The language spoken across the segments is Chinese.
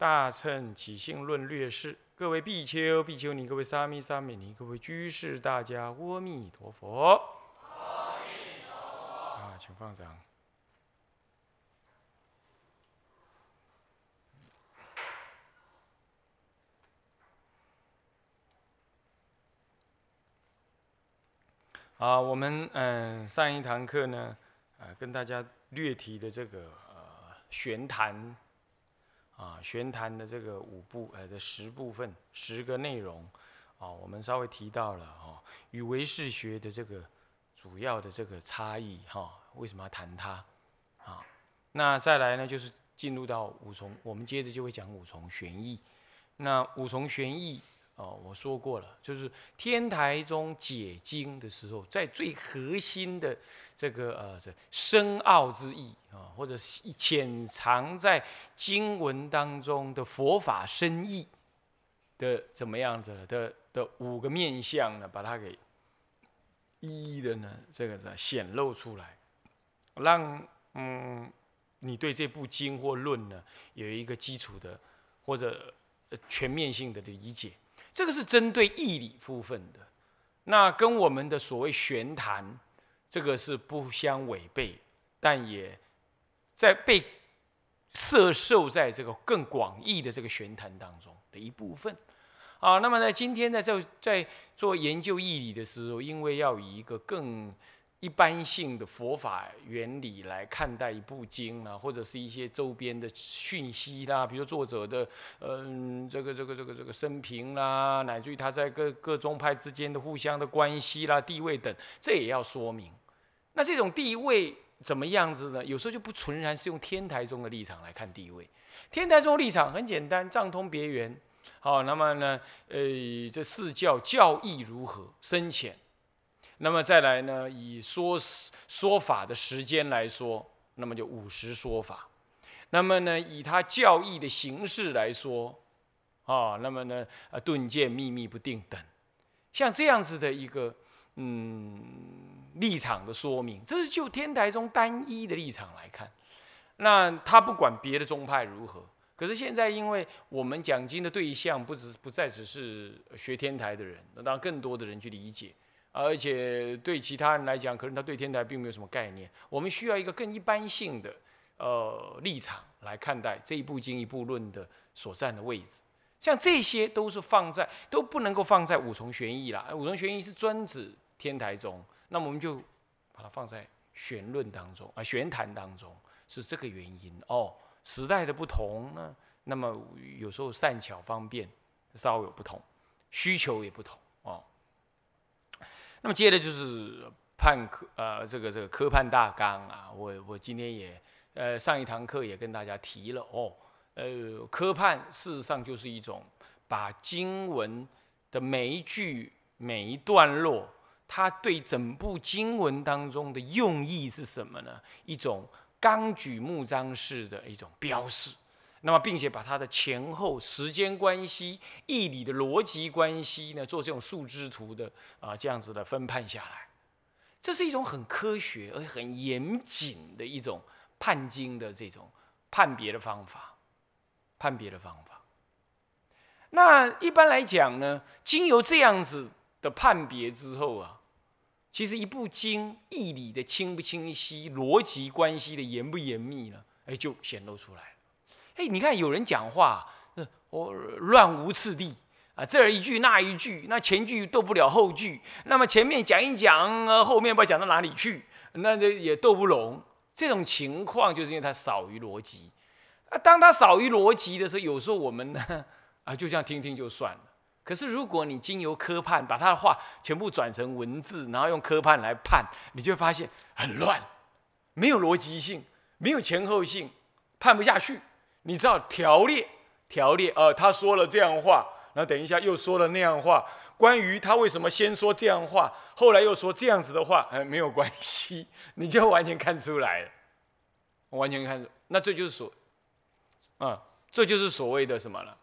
大乘起信论略释，各位比丘、比丘尼，各位沙弥、沙弥尼，各位居士，大家阿弥陀佛。阿弥陀佛啊，请放掌。啊，我们嗯上一堂课呢，呃，跟大家略提的这个呃玄谈，啊玄谈的这个五部呃的十部分十个内容，啊，我们稍微提到了哈与唯识学的这个主要的这个差异哈，为什么要谈它？啊，那再来呢就是进入到五重，我们接着就会讲五重玄义，那五重玄义。哦，我说过了，就是天台中解经的时候，在最核心的这个呃这深奥之意啊，或者潜藏在经文当中的佛法深意的怎么样子的的五个面相呢，把它给一一的呢这个是显露出来，让嗯你对这部经或论呢有一个基础的或者全面性的理解。这个是针对义理部分的，那跟我们的所谓玄谈，这个是不相违背，但也在被摄受在这个更广义的这个玄谈当中的一部分。啊，那么呢今天呢，在在做研究义理的时候，因为要以一个更一般性的佛法原理来看待一部经啊，或者是一些周边的讯息啦，比如作者的嗯这个这个这个这个生平啦，乃至于他在各各宗派之间的互相的关系啦、地位等，这也要说明。那这种地位怎么样子呢？有时候就不纯然是用天台宗的立场来看地位。天台宗立场很简单，藏通别圆。好，那么呢，呃，这四教教义如何深浅？那么再来呢？以说说法的时间来说，那么就五十说法。那么呢，以他教义的形式来说，啊，那么呢，啊，顿渐秘密不定等，像这样子的一个嗯立场的说明，这是就天台中单一的立场来看。那他不管别的宗派如何，可是现在因为我们讲经的对象不只不再只是学天台的人，那让更多的人去理解。而且对其他人来讲，可能他对天台并没有什么概念。我们需要一个更一般性的呃立场来看待这一部经一部论的所占的位置。像这些都是放在都不能够放在五重玄义啦。五重玄义是专指天台中，那我们就把它放在玄论当中啊，玄谈当中是这个原因哦。时代的不同呢，那么有时候善巧方便稍有不同，需求也不同哦。那么接着就是判科，呃，这个这个科判大纲啊，我我今天也，呃，上一堂课也跟大家提了哦，呃，科判事实上就是一种把经文的每一句每一段落，它对整部经文当中的用意是什么呢？一种纲举目张式的一种标示。那么，并且把它的前后时间关系、义理的逻辑关系呢，做这种树枝图的啊，这样子的分判下来，这是一种很科学而且很严谨的一种判经的这种判别的方法，判别的方法。那一般来讲呢，经由这样子的判别之后啊，其实一部经义理的清不清晰、逻辑关系的严不严密呢，哎，就显露出来了。哎，你看有人讲话，我乱无次第啊，这儿一句那一句，那前句斗不了后句，那么前面讲一讲，后面不知道讲到哪里去，那这也斗不拢。这种情况就是因为它少于逻辑啊。当它少于逻辑的时候，有时候我们呢啊，就这样听听就算了。可是如果你经由科判把他的话全部转成文字，然后用科判来判，你就会发现很乱，没有逻辑性，没有前后性，判不下去。你知道条列条列，呃，他说了这样话，然后等一下又说了那样话。关于他为什么先说这样话，后来又说这样子的话，哎，没有关系，你就完全看出来了，完全看出，那这就是所，啊，这就是所谓的什么了？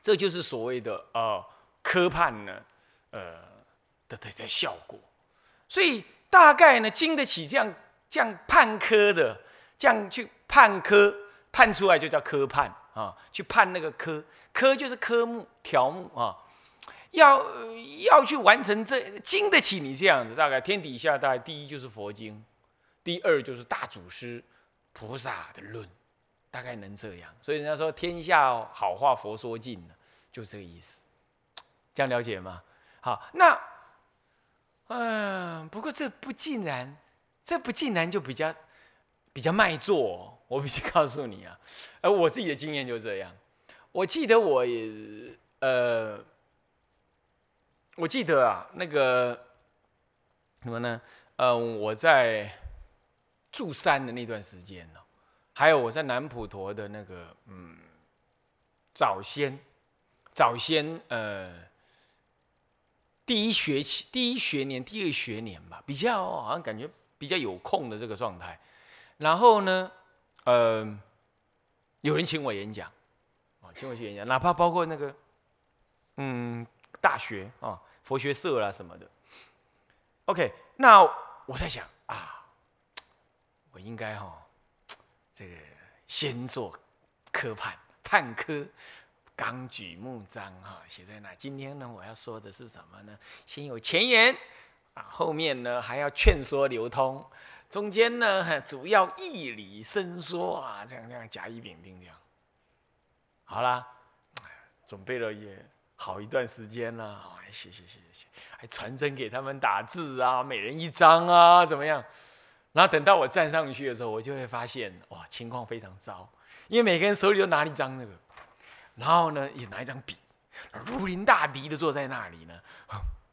这就是所谓的呃科判呢，呃的的的效果。所以大概呢，经得起这样这样判科的，这样去判科，判出来就叫科判啊，去判那个科，科就是科目条目啊。要要去完成这经得起你这样子，大概天底下大概第一就是佛经，第二就是大祖师菩萨的论，大概能这样。所以人家说天下好话佛说尽了，就这个意思。这样了解吗？好，那嗯，不过这不尽然，这不尽然就比较比较卖座。我必须告诉你啊，而我自己的经验就这样。我记得我也呃。我记得啊，那个什么呢？嗯，我在住山的那段时间呢，还有我在南普陀的那个嗯，早先早先呃，第一学期、第一学年、第二学年吧，比较好像感觉比较有空的这个状态。然后呢，呃，有人请我演讲，啊，请我去演讲，哪怕包括那个嗯。大学啊，佛学社啦什么的。OK，那我在想啊，我应该哈，这个先做科判判科，纲举目张哈写在那。今天呢，我要说的是什么呢？先有前言啊，后面呢还要劝说流通，中间呢 主要义理伸缩啊，这样这样甲乙丙丁这样。好啦，准备了也。好一段时间了，哎，写写写写写，还传真给他们打字啊，每人一张啊，怎么样？然后等到我站上去的时候，我就会发现，哇，情况非常糟，因为每个人手里都拿一张那个，然后呢，也拿一张笔，如临大敌的坐在那里呢，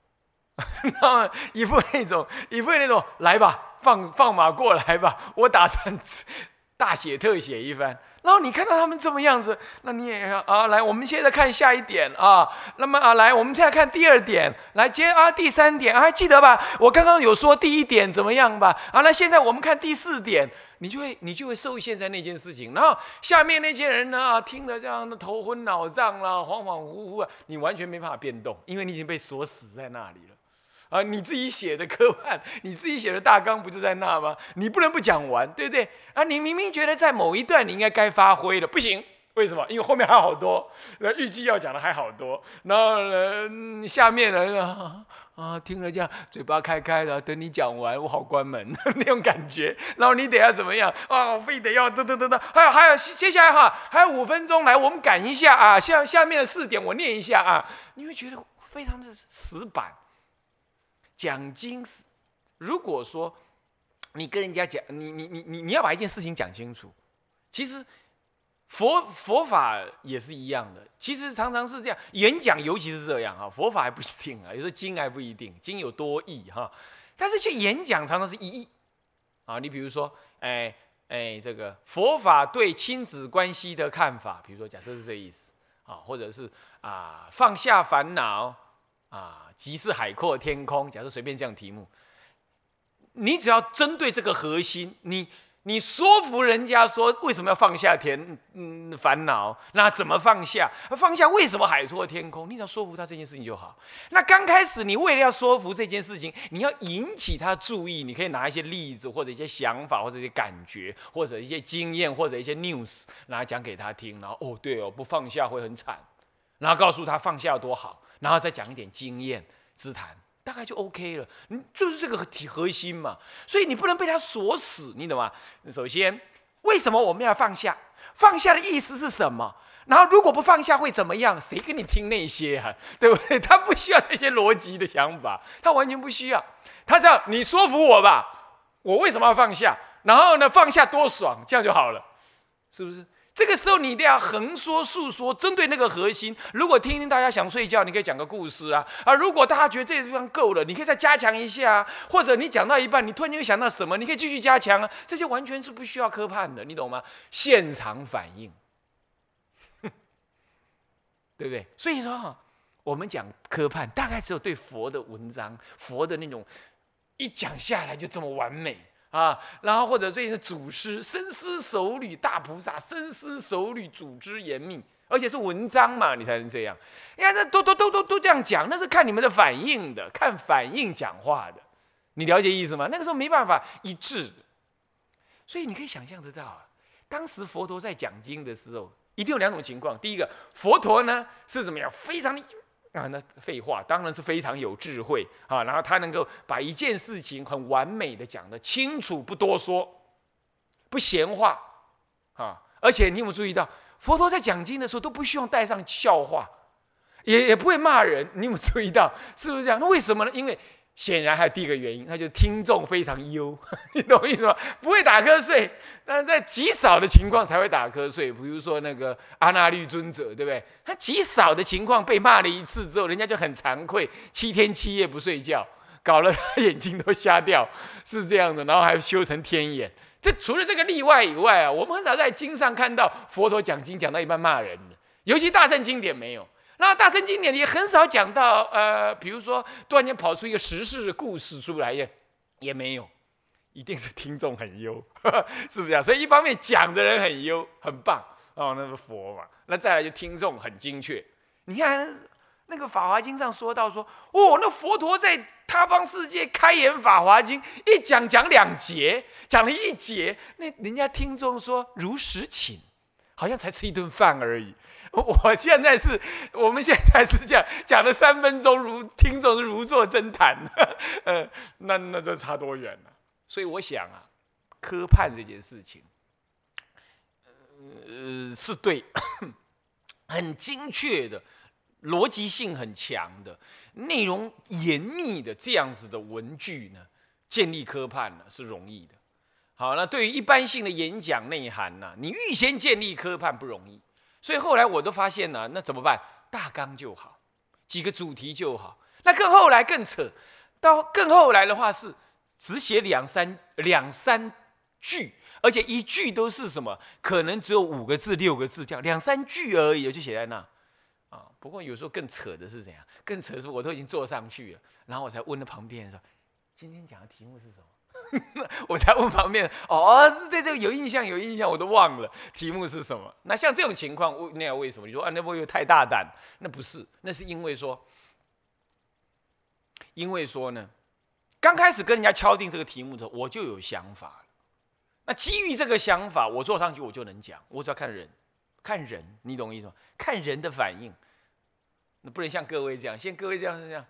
然后一副那种，一副那种，来吧，放放马过来吧，我打算大写特写一番。然后你看到他们这么样子，那你也要啊来，我们现在看下一点啊。那么啊来，我们现在看第二点，来接啊第三点，还记得吧？我刚刚有说第一点怎么样吧？啊，那现在我们看第四点，你就会你就会受限在那件事情。然后下面那些人呢啊，听得这样的头昏脑胀啦，恍恍惚惚啊，你完全没办法变动，因为你已经被锁死在那里了。啊，你自己写的科幻，你自己写的大纲不就在那吗？你不能不讲完，对不对？啊，你明明觉得在某一段你应该该发挥的，不行，为什么？因为后面还好多，那预计要讲的还好多。然后呢，下面人啊啊，听了这样，嘴巴开开的，等你讲完，我好关门 那种感觉。然后你得要怎么样啊？非得要噔噔噔噔，还有还有，接下来哈，还有五分钟，来，我们赶一下啊。下下面的四点我念一下啊，你会觉得非常的死板。讲经是，如果说你跟人家讲，你你你你你要把一件事情讲清楚，其实佛佛法也是一样的，其实常常是这样，演讲尤其是这样哈，佛法还不一定啊，有时候经还不一定，经有多义哈，但是去演讲常常是一义啊，你比如说，哎哎，这个佛法对亲子关系的看法，比如说假设是这意思啊，或者是啊放下烦恼啊。即是海阔天空。假设随便这样题目，你只要针对这个核心，你你说服人家说为什么要放下天嗯烦恼？那怎么放下？放下为什么海阔天空？你只要说服他这件事情就好。那刚开始你为了要说服这件事情，你要引起他注意，你可以拿一些例子或者一些想法或者一些感觉或者一些经验或者一些 news 然后讲给他听。然后哦对哦，不放下会很惨。然后告诉他放下有多好。然后再讲一点经验之谈，大概就 OK 了。你就是这个体核心嘛，所以你不能被他锁死，你懂吗？首先，为什么我们要放下？放下的意思是什么？然后如果不放下会怎么样？谁跟你听那些啊？对不对？他不需要这些逻辑的想法，他完全不需要。他只要，你说服我吧，我为什么要放下？然后呢，放下多爽，这样就好了，是不是？这个时候你一定要横说竖说，针对那个核心。如果听听大家想睡觉，你可以讲个故事啊啊！如果大家觉得这个地方够了，你可以再加强一下啊。或者你讲到一半，你突然间又想到什么，你可以继续加强啊。这些完全是不需要科判的，你懂吗？现场反应，对不对？所以说，我们讲科判，大概只有对佛的文章、佛的那种一讲下来就这么完美。啊，然后或者最近的祖师深思熟虑，大菩萨深思熟虑，组织严密，而且是文章嘛，你才能这样。你看这都都都都都这样讲，那是看你们的反应的，看反应讲话的，你了解意思吗？那个时候没办法一致的，所以你可以想象得到啊，当时佛陀在讲经的时候，一定有两种情况。第一个，佛陀呢是怎么样，非常的。啊，那废话当然是非常有智慧啊，然后他能够把一件事情很完美的讲得清楚，不多说，不闲话啊，而且你有没有注意到，佛陀在讲经的时候都不需要带上笑话，也也不会骂人，你有没有注意到？是不是这样？那为什么呢？因为。显然还有第一个原因，那就是听众非常优，你懂我意思吗？不会打瞌睡，但是在极少的情况才会打瞌睡。比如说那个阿那律尊者，对不对？他极少的情况被骂了一次之后，人家就很惭愧，七天七夜不睡觉，搞了他眼睛都瞎掉，是这样的。然后还修成天眼。这除了这个例外以外啊，我们很少在经上看到佛陀讲经讲到一半骂人的，尤其大圣经典没有。那大圣经典也很少讲到，呃，比如说突然间跑出一个时事故事出来也也没有，一定是听众很优，是不是啊？所以一方面讲的人很优，很棒哦，那是佛嘛。那再来就听众很精确。你看那个《法华经》上说到说，哦，那佛陀在他方世界开演《法华经》，一讲讲两节，讲了一节，那人家听众说如实请，好像才吃一顿饭而已。我现在是，我们现在是这样讲了三分钟，如听众如坐针谈，呃，那那这差多远了？所以我想啊，科判这件事情，呃，是对，很精确的，逻辑性很强的，内容严密的这样子的文句呢，建立科判呢是容易的。好，那对于一般性的演讲内涵呢，你预先建立科判不容易。所以后来我都发现了，那怎么办？大纲就好，几个主题就好。那更后来更扯，到更后来的话是只写两三两三句，而且一句都是什么？可能只有五个字、六个字这样，两三句而已就写在那。啊，不过有时候更扯的是怎样？更扯的是我都已经坐上去了，然后我才问了旁边说：“今天讲的题目是什么？” 我才问旁边哦，对对，有印象有印象，我都忘了题目是什么。那像这种情况，那为什么？你说啊，那不又太大胆？那不是，那是因为说，因为说呢，刚开始跟人家敲定这个题目的时候，我就有想法。那基于这个想法，我坐上去我就能讲。我只要看人，看人，你懂我意思吗？看人的反应。那不能像各位这样，像各位这样这样。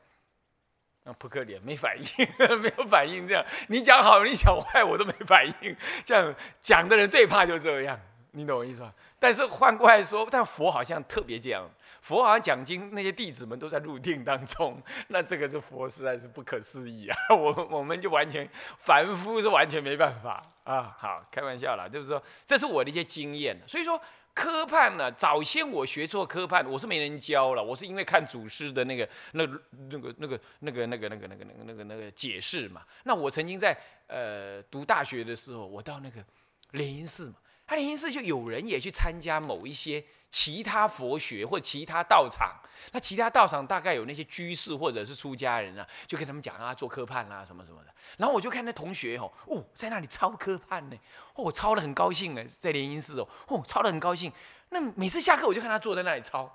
扑克脸没反应，没有反应，这样你讲好，你讲坏，我都没反应。这样讲的人最怕就这样，你懂我意思吧？但是换过来说，但佛好像特别这样，佛好像讲经那些弟子们都在入定当中，那这个就佛实在是不可思议啊！我我们就完全凡夫是完全没办法啊。好，开玩笑啦，就是说这是我的一些经验，所以说。科判呢？早先我学做科判，我是没人教了，我是因为看祖师的那个、那、那个、那个、那个、那个、那个、那个、那个、那个、那个解释嘛。那我曾经在呃读大学的时候，我到那个莲因寺嘛，他莲因寺就有人也去参加某一些。其他佛学或其他道场，那其他道场大概有那些居士或者是出家人啊，就跟他们讲啊，做科判啦什么什么的。然后我就看那同学哦，哦，在那里抄科判呢，哦，我抄的很高兴呢，在莲因寺哦，哦，抄的很高兴。那每次下课我就看他坐在那里抄，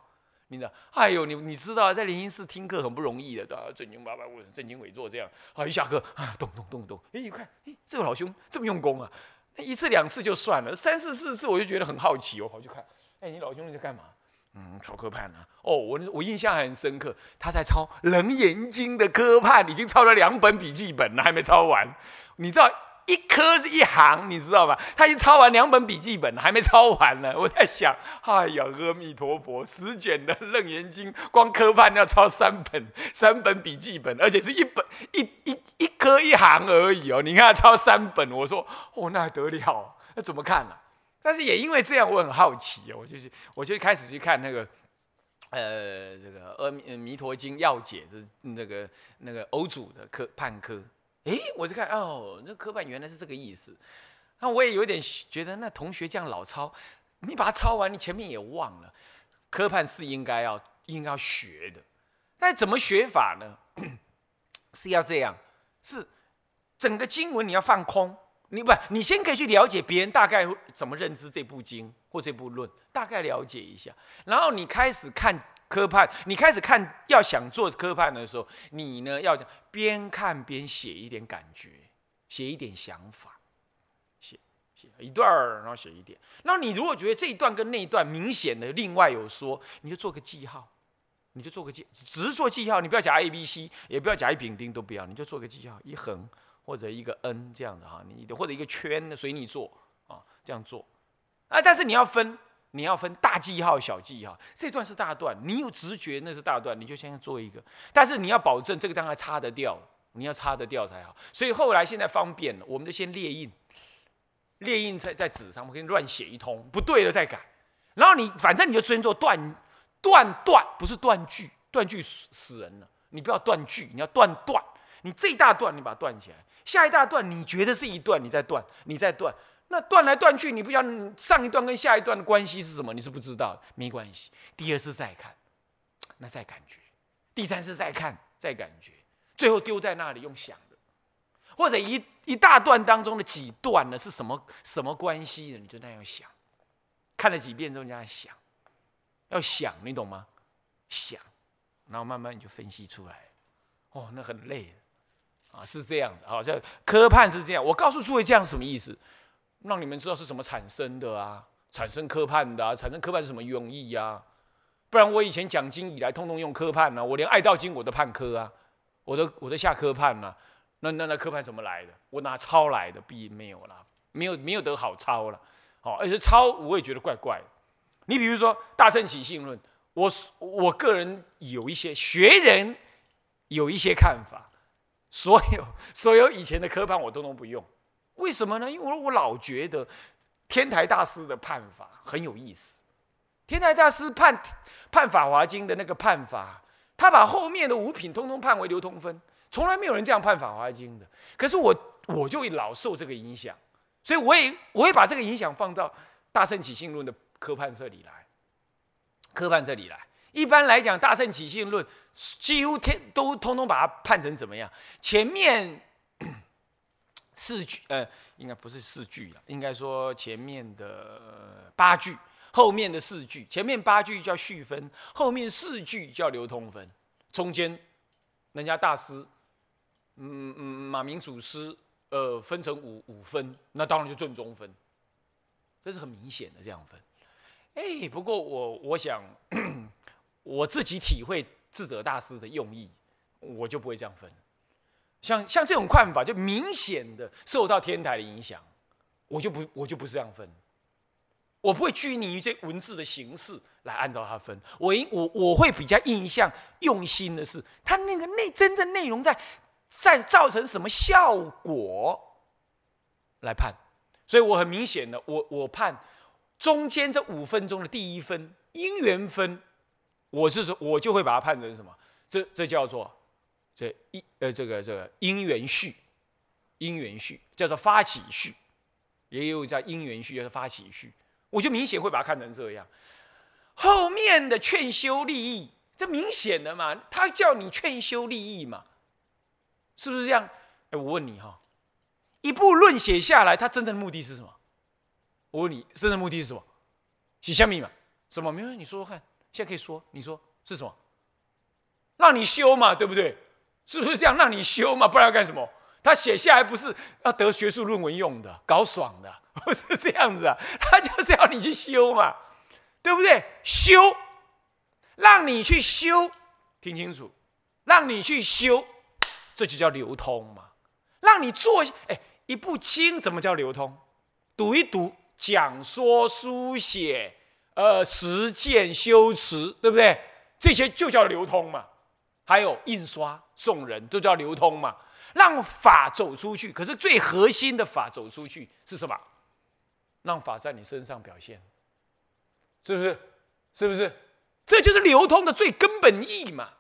你知道？哎呦，你你知道在莲因寺听课很不容易的，对吧？正经八百问，正经伪作这样。啊，一下课啊，咚咚咚咚，哎，一看，哎，这个老兄这么用功啊，一次两次就算了，三四四次我就觉得很好奇，我跑去看。哎，你老兄在干嘛？嗯，抄科判呢。哦，我我印象还很深刻，他在抄《楞严经》的科判，已经抄了两本笔记本了，还没抄完。你知道一科是一行，你知道吧？他已经抄完两本笔记本了，还没抄完呢。我在想，哎呀，阿弥陀佛，十卷的《楞严经》，光科判要抄三本，三本笔记本，而且是一本一一一科一行而已哦。你看他抄三本，我说哦，那还得了？那怎么看呢？但是也因为这样，我很好奇哦，我就是我就开始去看那个，呃，这个《阿弥陀经要解》的那个那个欧祖的科判科，诶，我就看哦，那科判原来是这个意思。那我也有点觉得，那同学这样老抄，你把它抄完，你前面也忘了。科判是应该要应该要学的，但怎么学法呢？是要这样，是整个经文你要放空，你不，你先可以去了解别人大概怎么认知这部经或这部论，大概了解一下，然后你开始看科判，你开始看要想做科判的时候，你呢要边看边写一点感觉，写一点想法，写写一段儿，然后写一点。那你如果觉得这一段跟那一段明显的另外有说，你就做个记号。你就做个记，只是做记号，你不要加 A、B、C，也不要加一丙丁，都不要，你就做个记号，一横或者一个 N 这样的哈，你或者一个圈的随你做啊，这样做啊。但是你要分，你要分大记号、小记号。这段是大段，你有直觉那是大段，你就先做一个。但是你要保证这个当然擦得掉，你要擦得掉才好。所以后来现在方便了，我们就先列印，列印在在纸上，我给你乱写一通，不对了再改。然后你反正你就先做断。断断不是断句，断句死死人了。你不要断句，你要断断。你这一大段你把它断起来，下一大段你觉得是一段，你再断，你再断。那断来断去，你不晓得上一段跟下一段的关系是什么，你是不知道。没关系，第二次再看，那再感觉；第三次再看，再感觉。最后丢在那里用想的，或者一一大段当中的几段呢是什么什么关系的，你就那样想。看了几遍之后，你这样想。要想，你懂吗？想，然后慢慢你就分析出来。哦，那很累啊，是这样的。好像科判是这样。我告诉诸位，这样什么意思？让你们知道是什么产生的啊？产生科判的，产生科判是什么用意呀？不然我以前讲经以来，通通用科判呢。我连爱道经我都判科啊，我都我都下科判啊。那那那科判怎么来的？我拿抄来的，必没有了，没有没有得好抄了。好，而且抄我也觉得怪怪。你比如说《大圣起信论》，我我个人有一些学人有一些看法，所有所有以前的科判我都能不用，为什么呢？因为我老觉得天台大师的判法很有意思。天台大师判判《法华经》的那个判法，他把后面的五品通通判为流通分，从来没有人这样判《法华经》的。可是我我就老受这个影响，所以我也我会把这个影响放到《大圣起信论》的。科判这里来，科判这里来。一般来讲，《大圣起信论》几乎天都通通把它判成怎么样？前面四句，呃，应该不是四句了，应该说前面的八句，后面的四句。前面八句叫序分，后面四句叫流通分。中间人家大师，嗯嗯，马明祖师，呃，分成五五分，那当然就正中分。这是很明显的这样分。哎，不过我我想，我自己体会智者大师的用意，我就不会这样分。像像这种看法，就明显的受到天台的影响，我就不我就不是这样分。我不会拘泥于这文字的形式来按照它分。我我我会比较印象用心的是，它那个内真正内容在在造成什么效果来判。所以我很明显的，我我判。中间这五分钟的第一分因缘分，我是说，我就会把它判成什么？这这叫做这一呃这个这个因缘序，因缘序叫做发起序，也有叫因缘序，叫做发起序。我就明显会把它看成这样。后面的劝修利益，这明显的嘛，他叫你劝修利益嘛，是不是这样？哎，我问你哈，一部论写下来，他真正的目的是什么？我问你，真正目的是什么？写下密码？什么？没有，你说说看。现在可以说，你说是什么？让你修嘛，对不对？是不是这样？让你修嘛，不然要干什么？他写下来不是要得学术论文用的，搞爽的，不是这样子啊。他就是要你去修嘛，对不对？修，让你去修，听清楚，让你去修，这就叫流通嘛。让你做，哎，一部经怎么叫流通？读一读。讲说书写，呃，实践修辞，对不对？这些就叫流通嘛。还有印刷送人，都叫流通嘛。让法走出去，可是最核心的法走出去是什么？让法在你身上表现，是不是？是不是？这就是流通的最根本意义嘛，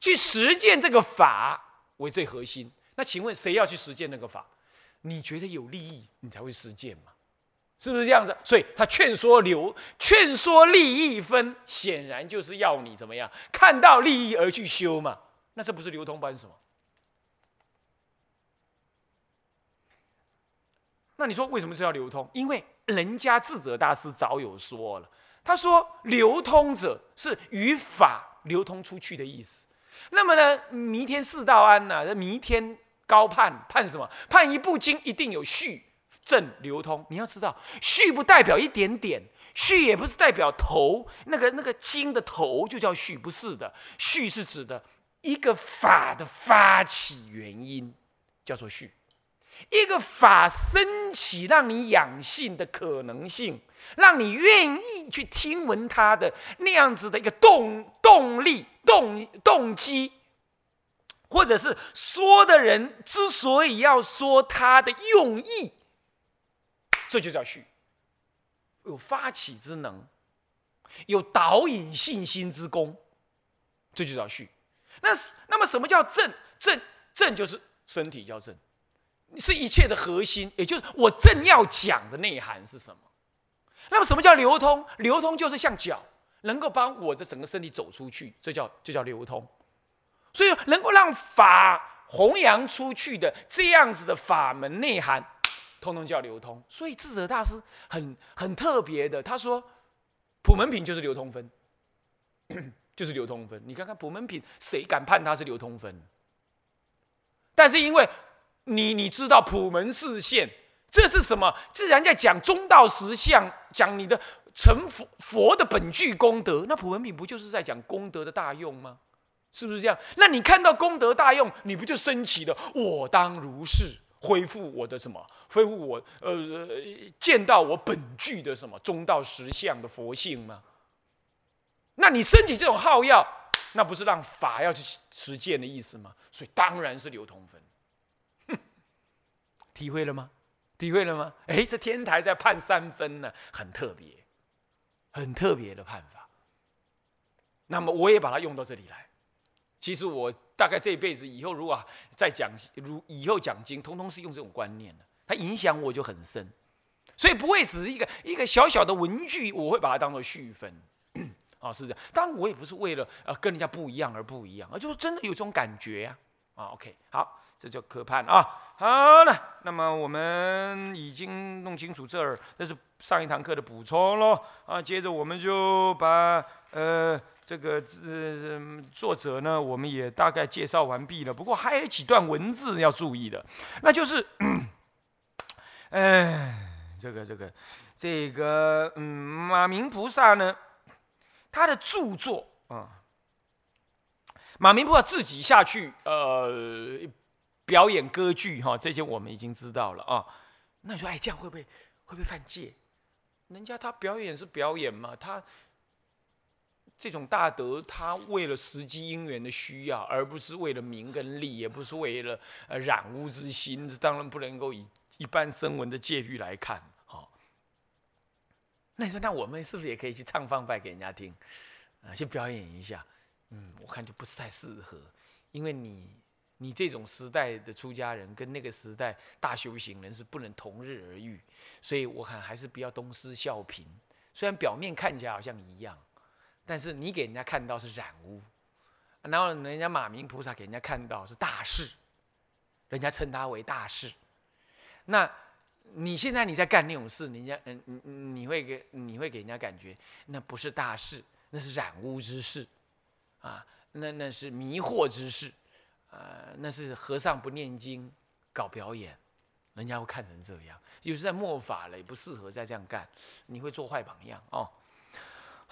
去实践这个法为最核心。那请问谁要去实践那个法？你觉得有利益，你才会实践嘛？是不是这样子？所以他劝说流，劝说利益分，显然就是要你怎么样？看到利益而去修嘛？那这不是流通班什么？那你说为什么是要流通？因为人家智者大师早有说了，他说流通者是与法流通出去的意思。那么呢，弥天四道安呐，弥天高判判什么？判一部经一定有序正流通。你要知道，序不代表一点点，序也不是代表头，那个那个经的头就叫序，不是的。序是指的一个法的发起原因，叫做序。一个法升起，让你养性的可能性，让你愿意去听闻它的那样子的一个动动力、动动机，或者是说的人之所以要说他的用意，这就叫序，有发起之能，有导引信心之功，这就叫序。那那么什么叫正？正正就是身体叫正。是一切的核心，也就是我正要讲的内涵是什么？那么什么叫流通？流通就是像脚，能够帮我的整个身体走出去，这叫就叫流通。所以能够让法弘扬出去的这样子的法门内涵，通通叫流通。所以智者大师很很特别的，他说普门品就是流通分，就是流通分。你看看普门品，谁敢判它是流通分？但是因为。你你知道普门四现，这是什么？自然在讲中道实相，讲你的成佛佛的本具功德。那普门品不就是在讲功德的大用吗？是不是这样？那你看到功德大用，你不就升起了我当如是恢复我的什么？恢复我呃见到我本具的什么中道实相的佛性吗？那你升起这种号要，那不是让法要去实践的意思吗？所以当然是流通分。体会了吗？体会了吗？哎，这天台在判三分呢，很特别，很特别的判法。那么我也把它用到这里来。其实我大概这一辈子以后，如果再讲，如以后讲经，通通是用这种观念的，它影响我就很深。所以不会只是一个一个小小的文具，我会把它当做续分。啊，是这样。当然，我也不是为了呃跟人家不一样而不一样，而就是真的有这种感觉呀。啊，OK，好。这叫可判啊！好了，那么我们已经弄清楚这儿，这是上一堂课的补充喽啊。接着我们就把呃这个字作者呢，我们也大概介绍完毕了。不过还有几段文字要注意的，那就是，嗯，这个这个这个嗯，马明菩萨呢，他的著作啊，马明菩萨自己下去呃。表演歌剧哈，这些我们已经知道了啊。那你说，哎，这样会不会会不会犯戒？人家他表演是表演嘛，他这种大德，他为了时机因缘的需要，而不是为了名跟利，也不是为了呃染污之心，这当然不能够以一般声闻的戒律来看。好，那你说，那我们是不是也可以去唱放拜给人家听啊？去表演一下？嗯，我看就不是太适合，因为你。你这种时代的出家人跟那个时代大修行人是不能同日而语，所以我看还是不要东施效颦。虽然表面看起来好像一样，但是你给人家看到是染污，然后人家马明菩萨给人家看到是大事，人家称他为大事。那你现在你在干那种事，人家嗯嗯你会给你会给人家感觉那不是大事，那是染污之事啊，那那是迷惑之事。呃，那是和尚不念经搞表演，人家会看成这样，有时在末法了，也不适合再这样干，你会做坏榜样哦。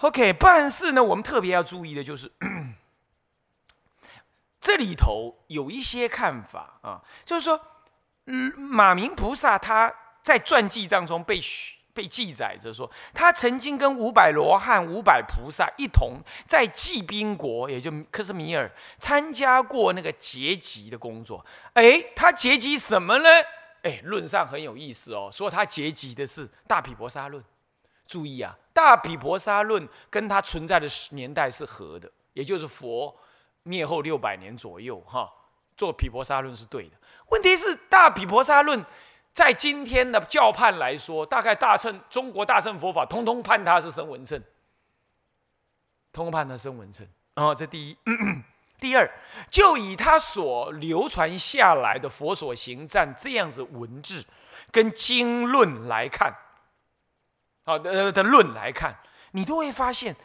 OK，但是呢，我们特别要注意的就是，这里头有一些看法啊，就是说，嗯，马明菩萨他在传记当中被许。被记载着说，他曾经跟五百罗汉、五百菩萨一同在济宾国，也就克什米尔参加过那个结集的工作。哎，他结集什么呢？哎，论上很有意思哦，说他结集的是《大毗婆沙论》。注意啊，《大毗婆沙论》跟它存在的年代是合的，也就是佛灭后六百年左右哈。做《毗婆沙论》是对的，问题是《大毗婆沙论》在今天的教判来说，大概大乘中国大乘佛法，通通判他是声闻乘，通通判他声闻乘。哦，这第一。第二，就以他所流传下来的佛所行赞这样子文字跟经论来看，好的的论来看，你都会发现，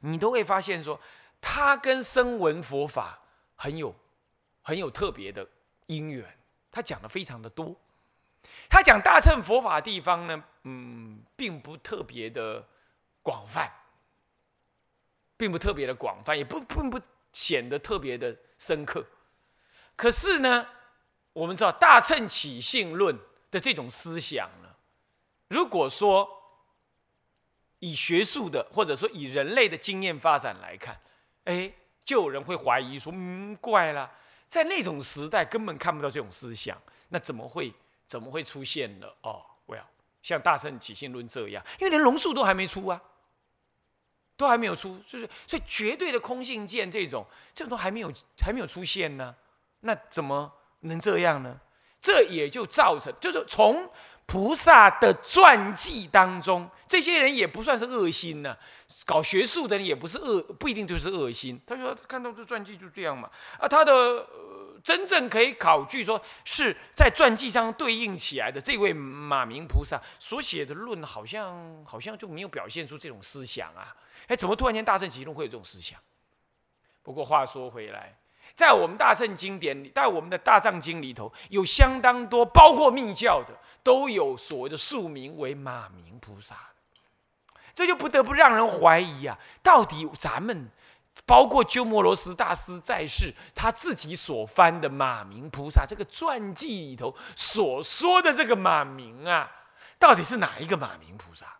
你都会发现说，他跟声闻佛法很有很有特别的因缘。他讲的非常的多，他讲大乘佛法地方呢，嗯，并不特别的广泛。并不特别的广泛，也不并不显得特别的深刻。可是呢，我们知道大乘起信论的这种思想呢，如果说以学术的或者说以人类的经验发展来看，哎，就有人会怀疑说，嗯，怪了，在那种时代根本看不到这种思想，那怎么会怎么会出现了？哦，，Well，像大圣起信论这样，因为连龙树都还没出啊。都还没有出，就是所以绝对的空性见这种，这种都还没有还没有出现呢，那怎么能这样呢？这也就造成，就是从菩萨的传记当中，这些人也不算是恶心呢，搞学术的人也不是恶，不一定就是恶心。他说看到这传记就这样嘛，啊，他的真正可以考据说是在传记上对应起来的这位马明菩萨所写的论，好像好像就没有表现出这种思想啊。哎，怎么突然间大圣启动会有这种思想？不过话说回来，在我们大圣经典里，在我们的大藏经里头，有相当多，包括密教的，都有所谓的宿名为马明菩萨。这就不得不让人怀疑啊，到底咱们，包括鸠摩罗什大师在世，他自己所翻的马明菩萨这个传记里头所说的这个马明啊，到底是哪一个马明菩萨？